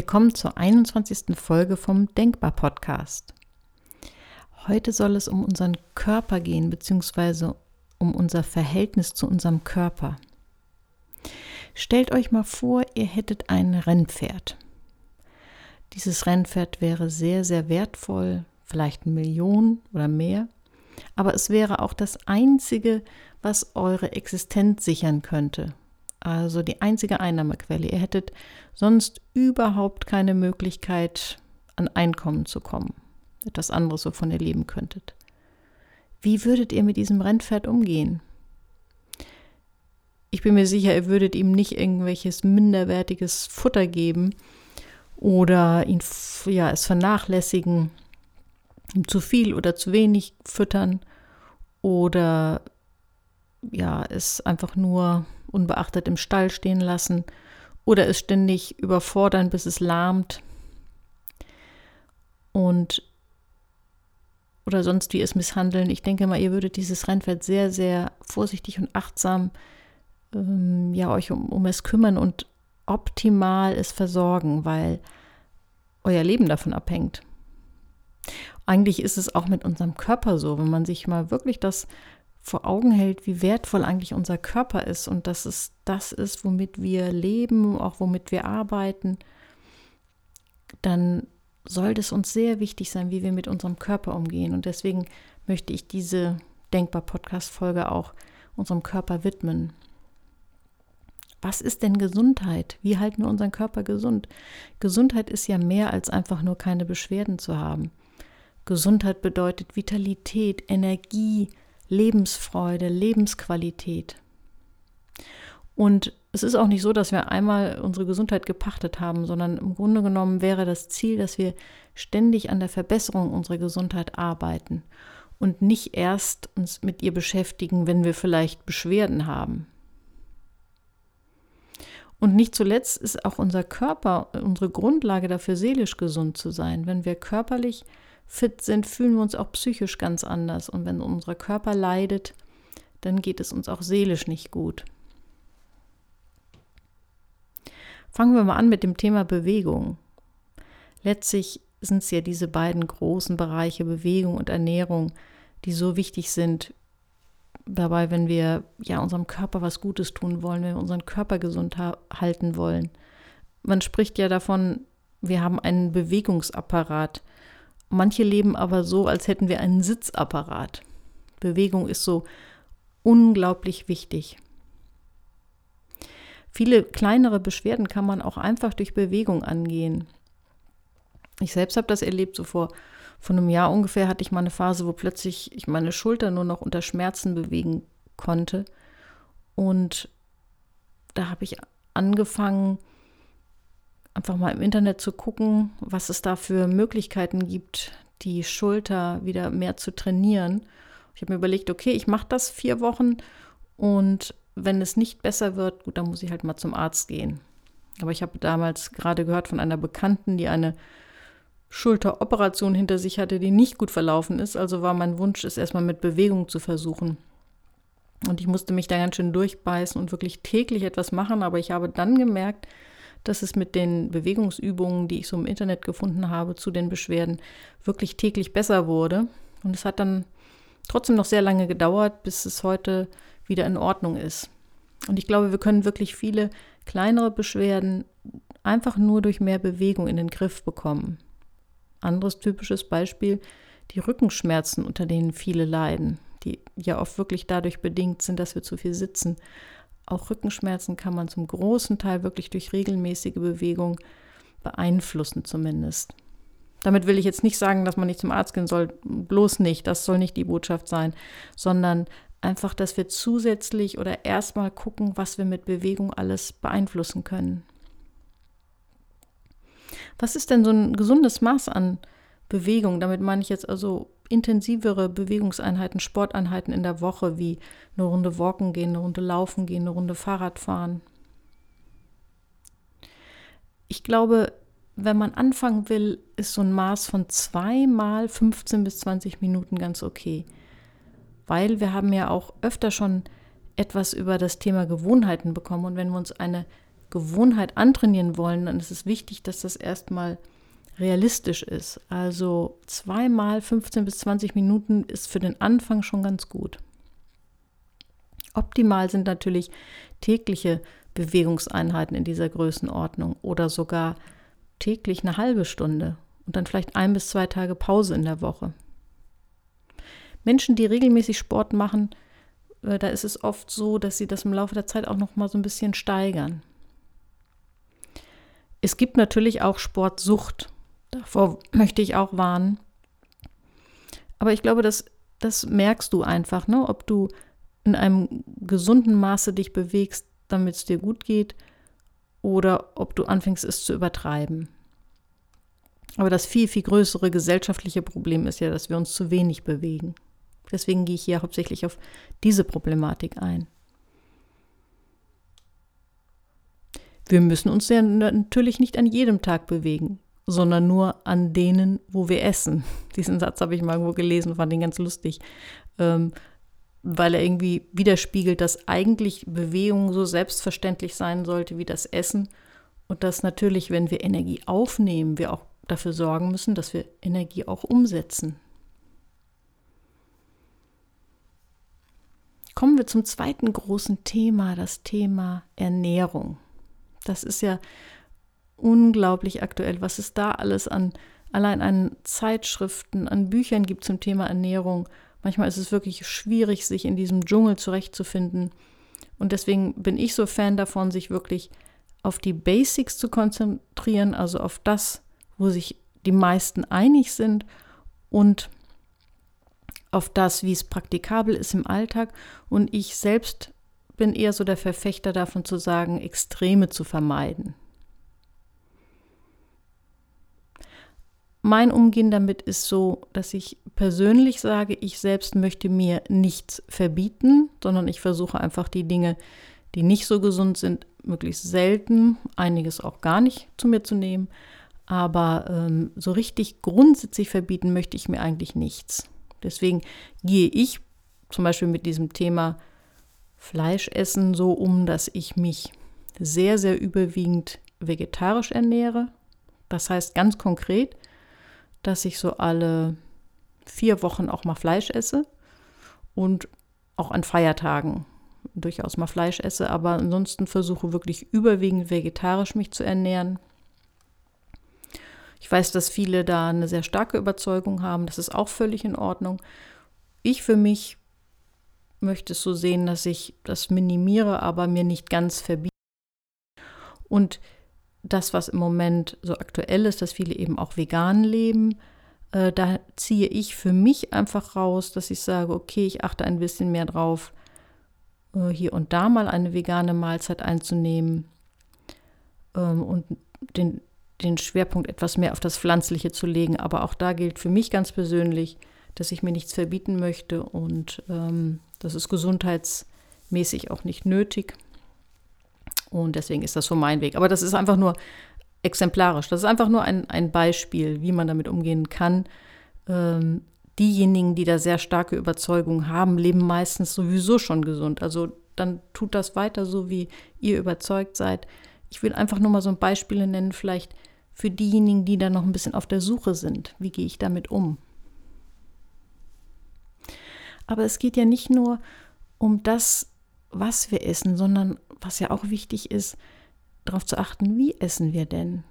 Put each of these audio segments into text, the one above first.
Willkommen zur 21. Folge vom Denkbar Podcast. Heute soll es um unseren Körper gehen, beziehungsweise um unser Verhältnis zu unserem Körper. Stellt euch mal vor, ihr hättet ein Rennpferd. Dieses Rennpferd wäre sehr, sehr wertvoll, vielleicht eine Million oder mehr, aber es wäre auch das einzige, was eure Existenz sichern könnte also die einzige Einnahmequelle. Ihr hättet sonst überhaupt keine Möglichkeit, an Einkommen zu kommen. Etwas anderes, wovon ihr leben könntet. Wie würdet ihr mit diesem Rennpferd umgehen? Ich bin mir sicher, ihr würdet ihm nicht irgendwelches minderwertiges Futter geben oder ihn ja, es vernachlässigen, ihm zu viel oder zu wenig füttern oder ja, es einfach nur unbeachtet im Stall stehen lassen oder es ständig überfordern, bis es lahmt und oder sonst wie es misshandeln. Ich denke mal, ihr würdet dieses Rennpferd sehr, sehr vorsichtig und achtsam ähm, ja, euch um, um es kümmern und optimal es versorgen, weil euer Leben davon abhängt. Eigentlich ist es auch mit unserem Körper so, wenn man sich mal wirklich das vor Augen hält, wie wertvoll eigentlich unser Körper ist und dass es das ist, womit wir leben, auch womit wir arbeiten, dann sollte es uns sehr wichtig sein, wie wir mit unserem Körper umgehen. Und deswegen möchte ich diese Denkbar-Podcast-Folge auch unserem Körper widmen. Was ist denn Gesundheit? Wie halten wir unseren Körper gesund? Gesundheit ist ja mehr als einfach nur keine Beschwerden zu haben. Gesundheit bedeutet Vitalität, Energie, Lebensfreude, Lebensqualität. Und es ist auch nicht so, dass wir einmal unsere Gesundheit gepachtet haben, sondern im Grunde genommen wäre das Ziel, dass wir ständig an der Verbesserung unserer Gesundheit arbeiten und nicht erst uns mit ihr beschäftigen, wenn wir vielleicht Beschwerden haben. Und nicht zuletzt ist auch unser Körper unsere Grundlage dafür, seelisch gesund zu sein. Wenn wir körperlich fit sind, fühlen wir uns auch psychisch ganz anders. Und wenn unser Körper leidet, dann geht es uns auch seelisch nicht gut. Fangen wir mal an mit dem Thema Bewegung. Letztlich sind es ja diese beiden großen Bereiche Bewegung und Ernährung, die so wichtig sind. Dabei, wenn wir ja unserem Körper was Gutes tun wollen, wenn wir unseren Körper gesund halten wollen. Man spricht ja davon, wir haben einen Bewegungsapparat, Manche leben aber so, als hätten wir einen Sitzapparat. Bewegung ist so unglaublich wichtig. Viele kleinere Beschwerden kann man auch einfach durch Bewegung angehen. Ich selbst habe das erlebt, so vor, vor einem Jahr ungefähr hatte ich mal eine Phase, wo plötzlich ich meine Schulter nur noch unter Schmerzen bewegen konnte. Und da habe ich angefangen, einfach mal im Internet zu gucken, was es da für Möglichkeiten gibt, die Schulter wieder mehr zu trainieren. Ich habe mir überlegt, okay, ich mache das vier Wochen und wenn es nicht besser wird, gut, dann muss ich halt mal zum Arzt gehen. Aber ich habe damals gerade gehört von einer Bekannten, die eine Schulteroperation hinter sich hatte, die nicht gut verlaufen ist. Also war mein Wunsch, es erstmal mit Bewegung zu versuchen. Und ich musste mich da ganz schön durchbeißen und wirklich täglich etwas machen. Aber ich habe dann gemerkt, dass es mit den Bewegungsübungen, die ich so im Internet gefunden habe, zu den Beschwerden wirklich täglich besser wurde. Und es hat dann trotzdem noch sehr lange gedauert, bis es heute wieder in Ordnung ist. Und ich glaube, wir können wirklich viele kleinere Beschwerden einfach nur durch mehr Bewegung in den Griff bekommen. Anderes typisches Beispiel, die Rückenschmerzen, unter denen viele leiden, die ja oft wirklich dadurch bedingt sind, dass wir zu viel sitzen auch Rückenschmerzen kann man zum großen Teil wirklich durch regelmäßige Bewegung beeinflussen zumindest. Damit will ich jetzt nicht sagen, dass man nicht zum Arzt gehen soll, bloß nicht, das soll nicht die Botschaft sein, sondern einfach, dass wir zusätzlich oder erstmal gucken, was wir mit Bewegung alles beeinflussen können. Was ist denn so ein gesundes Maß an Bewegung? Damit meine ich jetzt also intensivere Bewegungseinheiten, Sporteinheiten in der Woche, wie eine Runde Walken gehen, eine Runde Laufen gehen, eine Runde Fahrrad fahren. Ich glaube, wenn man anfangen will, ist so ein Maß von zweimal 15 bis 20 Minuten ganz okay. Weil wir haben ja auch öfter schon etwas über das Thema Gewohnheiten bekommen. Und wenn wir uns eine Gewohnheit antrainieren wollen, dann ist es wichtig, dass das erstmal realistisch ist. Also zweimal 15 bis 20 Minuten ist für den Anfang schon ganz gut. Optimal sind natürlich tägliche Bewegungseinheiten in dieser Größenordnung oder sogar täglich eine halbe Stunde und dann vielleicht ein bis zwei Tage Pause in der Woche. Menschen, die regelmäßig Sport machen, äh, da ist es oft so, dass sie das im Laufe der Zeit auch noch mal so ein bisschen steigern. Es gibt natürlich auch Sportsucht. Davor möchte ich auch warnen. Aber ich glaube, das, das merkst du einfach, ne? ob du in einem gesunden Maße dich bewegst, damit es dir gut geht, oder ob du anfängst, es zu übertreiben. Aber das viel, viel größere gesellschaftliche Problem ist ja, dass wir uns zu wenig bewegen. Deswegen gehe ich hier hauptsächlich auf diese Problematik ein. Wir müssen uns ja natürlich nicht an jedem Tag bewegen, sondern nur an denen, wo wir essen. Diesen Satz habe ich mal irgendwo gelesen, fand ihn ganz lustig, ähm, weil er irgendwie widerspiegelt, dass eigentlich Bewegung so selbstverständlich sein sollte wie das Essen und dass natürlich, wenn wir Energie aufnehmen, wir auch dafür sorgen müssen, dass wir Energie auch umsetzen. Kommen wir zum zweiten großen Thema, das Thema Ernährung. Das ist ja unglaublich aktuell, was es da alles an allein an Zeitschriften, an Büchern gibt zum Thema Ernährung. Manchmal ist es wirklich schwierig, sich in diesem Dschungel zurechtzufinden. Und deswegen bin ich so Fan davon, sich wirklich auf die Basics zu konzentrieren, also auf das, wo sich die meisten einig sind und auf das, wie es praktikabel ist im Alltag. Und ich selbst bin eher so der Verfechter davon zu sagen, Extreme zu vermeiden. Mein Umgehen damit ist so, dass ich persönlich sage, ich selbst möchte mir nichts verbieten, sondern ich versuche einfach die Dinge, die nicht so gesund sind, möglichst selten, einiges auch gar nicht zu mir zu nehmen. Aber ähm, so richtig grundsätzlich verbieten möchte ich mir eigentlich nichts. Deswegen gehe ich zum Beispiel mit diesem Thema Fleischessen so um, dass ich mich sehr, sehr überwiegend vegetarisch ernähre. Das heißt ganz konkret, dass ich so alle vier Wochen auch mal Fleisch esse und auch an Feiertagen durchaus mal Fleisch esse, aber ansonsten versuche wirklich überwiegend vegetarisch mich zu ernähren. Ich weiß, dass viele da eine sehr starke Überzeugung haben. Das ist auch völlig in Ordnung. Ich für mich möchte es so sehen, dass ich das minimiere, aber mir nicht ganz verbiete. Und das, was im Moment so aktuell ist, dass viele eben auch vegan leben, äh, da ziehe ich für mich einfach raus, dass ich sage, okay, ich achte ein bisschen mehr drauf, äh, hier und da mal eine vegane Mahlzeit einzunehmen ähm, und den den Schwerpunkt etwas mehr auf das Pflanzliche zu legen. Aber auch da gilt für mich ganz persönlich, dass ich mir nichts verbieten möchte und ähm, das ist gesundheitsmäßig auch nicht nötig. Und deswegen ist das so mein Weg. Aber das ist einfach nur exemplarisch. Das ist einfach nur ein, ein Beispiel, wie man damit umgehen kann. Ähm, diejenigen, die da sehr starke Überzeugungen haben, leben meistens sowieso schon gesund. Also dann tut das weiter so, wie ihr überzeugt seid. Ich will einfach nur mal so Beispiele nennen, vielleicht für diejenigen, die da noch ein bisschen auf der Suche sind. Wie gehe ich damit um? Aber es geht ja nicht nur um das, was wir essen, sondern was ja auch wichtig ist, darauf zu achten, wie essen wir denn?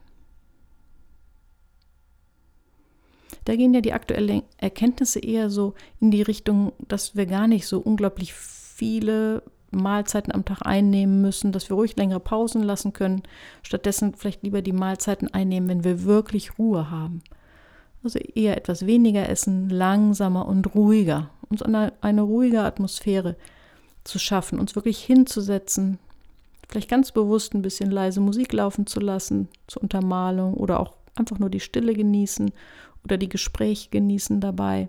Da gehen ja die aktuellen Erkenntnisse eher so in die Richtung, dass wir gar nicht so unglaublich viele Mahlzeiten am Tag einnehmen müssen, dass wir ruhig längere Pausen lassen können. Stattdessen vielleicht lieber die Mahlzeiten einnehmen, wenn wir wirklich Ruhe haben. Also eher etwas weniger essen, langsamer und ruhiger. Uns eine, eine ruhige Atmosphäre zu schaffen, uns wirklich hinzusetzen, vielleicht ganz bewusst ein bisschen leise Musik laufen zu lassen zur Untermalung oder auch einfach nur die Stille genießen oder die Gespräche genießen dabei.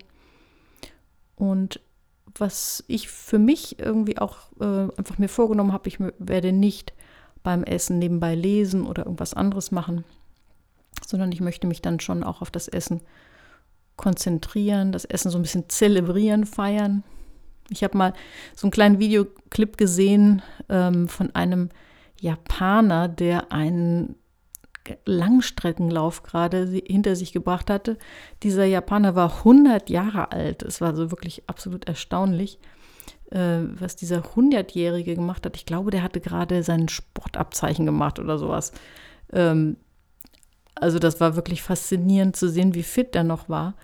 Und was ich für mich irgendwie auch äh, einfach mir vorgenommen habe, ich werde nicht beim Essen nebenbei lesen oder irgendwas anderes machen, sondern ich möchte mich dann schon auch auf das Essen konzentrieren, das Essen so ein bisschen zelebrieren, feiern. Ich habe mal so einen kleinen Videoclip gesehen ähm, von einem Japaner, der einen Langstreckenlauf gerade hinter sich gebracht hatte. Dieser Japaner war 100 Jahre alt. Es war so wirklich absolut erstaunlich, äh, was dieser 100-Jährige gemacht hat. Ich glaube, der hatte gerade sein Sportabzeichen gemacht oder sowas. Ähm, also das war wirklich faszinierend zu sehen, wie fit er noch war.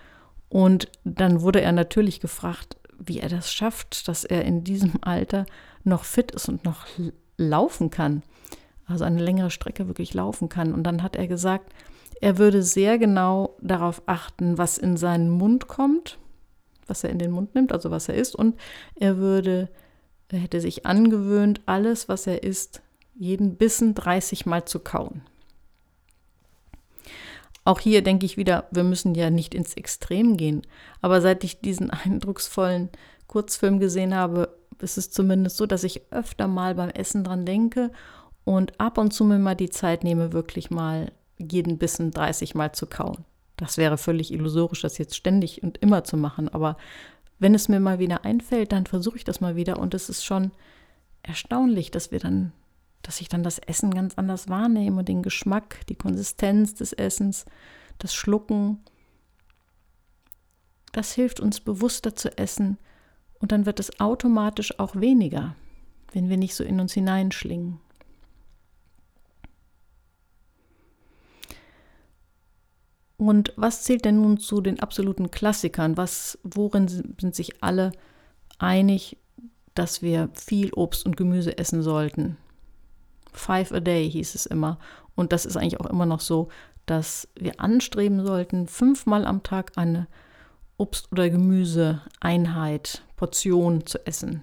Und dann wurde er natürlich gefragt, wie er das schafft, dass er in diesem Alter noch fit ist und noch laufen kann also eine längere Strecke wirklich laufen kann. Und dann hat er gesagt, er würde sehr genau darauf achten, was in seinen Mund kommt, was er in den Mund nimmt, also was er isst. Und er würde, er hätte sich angewöhnt, alles, was er isst, jeden Bissen 30 Mal zu kauen. Auch hier denke ich wieder, wir müssen ja nicht ins Extrem gehen. Aber seit ich diesen eindrucksvollen Kurzfilm gesehen habe, ist es zumindest so, dass ich öfter mal beim Essen dran denke und ab und zu mir mal die Zeit nehme, wirklich mal jeden Bissen 30 Mal zu kauen. Das wäre völlig illusorisch, das jetzt ständig und immer zu machen, aber wenn es mir mal wieder einfällt, dann versuche ich das mal wieder und es ist schon erstaunlich, dass wir dann, dass ich dann das Essen ganz anders wahrnehme, den Geschmack, die Konsistenz des Essens, das Schlucken. Das hilft uns bewusster zu essen und dann wird es automatisch auch weniger, wenn wir nicht so in uns hineinschlingen. Und was zählt denn nun zu den absoluten Klassikern? Was, worin sind sich alle einig, dass wir viel Obst und Gemüse essen sollten? Five a day hieß es immer. Und das ist eigentlich auch immer noch so, dass wir anstreben sollten, fünfmal am Tag eine Obst- oder Gemüseeinheit, Portion zu essen.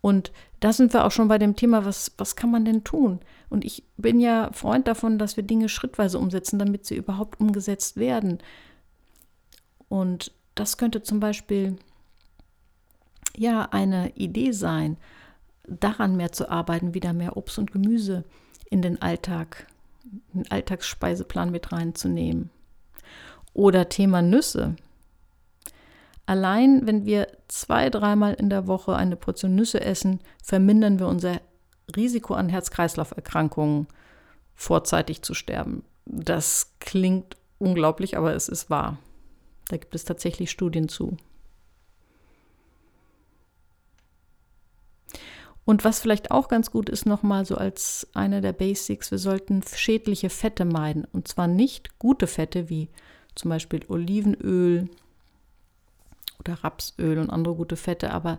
Und da sind wir auch schon bei dem Thema, was, was kann man denn tun? Und ich bin ja Freund davon, dass wir Dinge schrittweise umsetzen, damit sie überhaupt umgesetzt werden. Und das könnte zum Beispiel ja eine Idee sein, daran mehr zu arbeiten, wieder mehr Obst und Gemüse in den Alltag, den Alltagsspeiseplan mit reinzunehmen. Oder Thema Nüsse. Allein wenn wir zwei, dreimal in der Woche eine Portion Nüsse essen, vermindern wir unser Risiko an Herz-Kreislauf-Erkrankungen vorzeitig zu sterben. Das klingt unglaublich, aber es ist wahr. Da gibt es tatsächlich Studien zu. Und was vielleicht auch ganz gut ist, nochmal so als einer der Basics, wir sollten schädliche Fette meiden. Und zwar nicht gute Fette wie zum Beispiel Olivenöl, oder Rapsöl und andere gute Fette, aber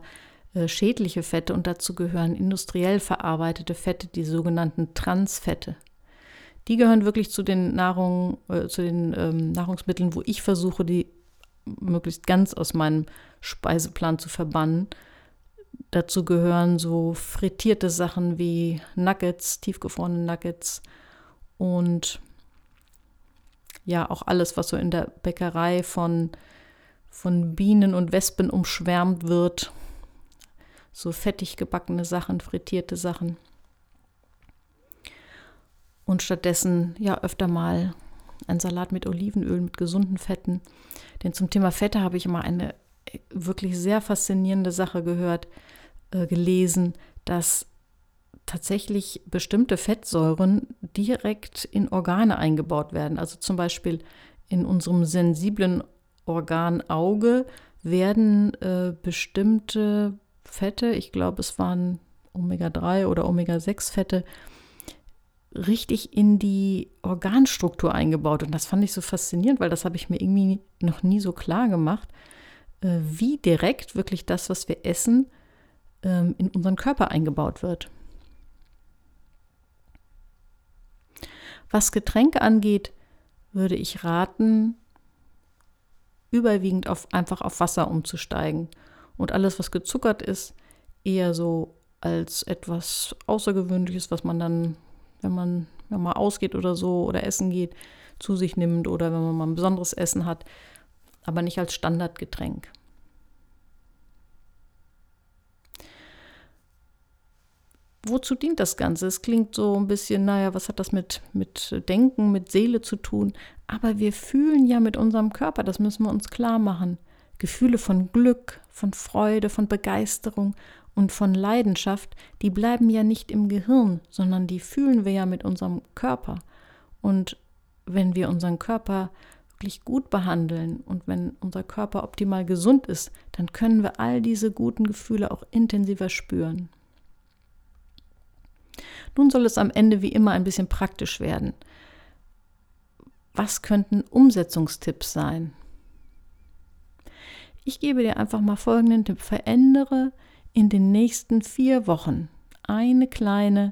äh, schädliche Fette und dazu gehören industriell verarbeitete Fette, die sogenannten Transfette. Die gehören wirklich zu den, Nahrung, äh, zu den ähm, Nahrungsmitteln, wo ich versuche, die möglichst ganz aus meinem Speiseplan zu verbannen. Dazu gehören so frittierte Sachen wie Nuggets, tiefgefrorene Nuggets und ja, auch alles, was so in der Bäckerei von von Bienen und Wespen umschwärmt wird. So fettig gebackene Sachen, frittierte Sachen. Und stattdessen ja öfter mal ein Salat mit Olivenöl, mit gesunden Fetten. Denn zum Thema Fette habe ich immer eine wirklich sehr faszinierende Sache gehört, äh, gelesen, dass tatsächlich bestimmte Fettsäuren direkt in Organe eingebaut werden. Also zum Beispiel in unserem sensiblen Organ Auge werden äh, bestimmte Fette, ich glaube es waren Omega-3 oder Omega-6-Fette, richtig in die Organstruktur eingebaut. Und das fand ich so faszinierend, weil das habe ich mir irgendwie noch nie so klar gemacht, wie direkt wirklich das, was wir essen, ähm, in unseren Körper eingebaut wird. Was Getränke angeht, würde ich raten, überwiegend auf, einfach auf Wasser umzusteigen. Und alles, was gezuckert ist, eher so als etwas Außergewöhnliches, was man dann, wenn man, wenn man ausgeht oder so oder essen geht, zu sich nimmt oder wenn man mal ein besonderes Essen hat, aber nicht als Standardgetränk. wozu dient das Ganze? Es klingt so ein bisschen, naja, was hat das mit, mit Denken, mit Seele zu tun? Aber wir fühlen ja mit unserem Körper, das müssen wir uns klar machen. Gefühle von Glück, von Freude, von Begeisterung und von Leidenschaft, die bleiben ja nicht im Gehirn, sondern die fühlen wir ja mit unserem Körper. Und wenn wir unseren Körper wirklich gut behandeln und wenn unser Körper optimal gesund ist, dann können wir all diese guten Gefühle auch intensiver spüren. Nun soll es am Ende wie immer ein bisschen praktisch werden. Was könnten Umsetzungstipps sein? Ich gebe dir einfach mal folgenden Tipp. Verändere in den nächsten vier Wochen eine kleine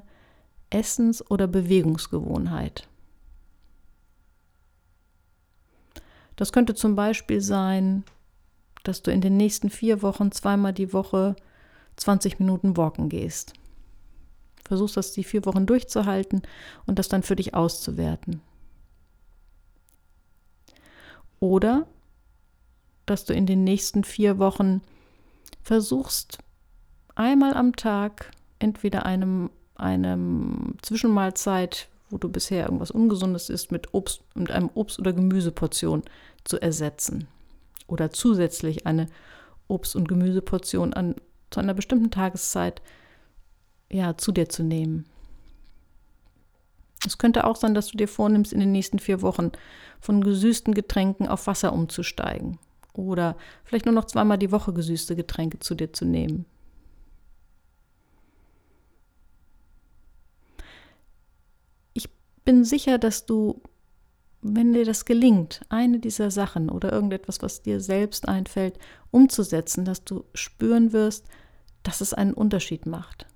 Essens- oder Bewegungsgewohnheit. Das könnte zum Beispiel sein, dass du in den nächsten vier Wochen zweimal die Woche 20 Minuten walken gehst. Versuchst das die vier Wochen durchzuhalten und das dann für dich auszuwerten. Oder dass du in den nächsten vier Wochen versuchst, einmal am Tag entweder einem, einem Zwischenmahlzeit, wo du bisher irgendwas Ungesundes isst, mit Obst, mit einem Obst- oder Gemüseportion zu ersetzen. Oder zusätzlich eine Obst- und Gemüseportion an, zu einer bestimmten Tageszeit ja, zu dir zu nehmen. Es könnte auch sein, dass du dir vornimmst, in den nächsten vier Wochen von gesüßten Getränken auf Wasser umzusteigen. Oder vielleicht nur noch zweimal die Woche gesüßte Getränke zu dir zu nehmen. Ich bin sicher, dass du, wenn dir das gelingt, eine dieser Sachen oder irgendetwas, was dir selbst einfällt, umzusetzen, dass du spüren wirst, dass es einen Unterschied macht.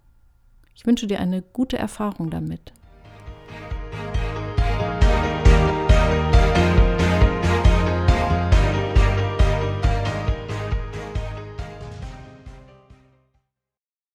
Ich wünsche dir eine gute Erfahrung damit.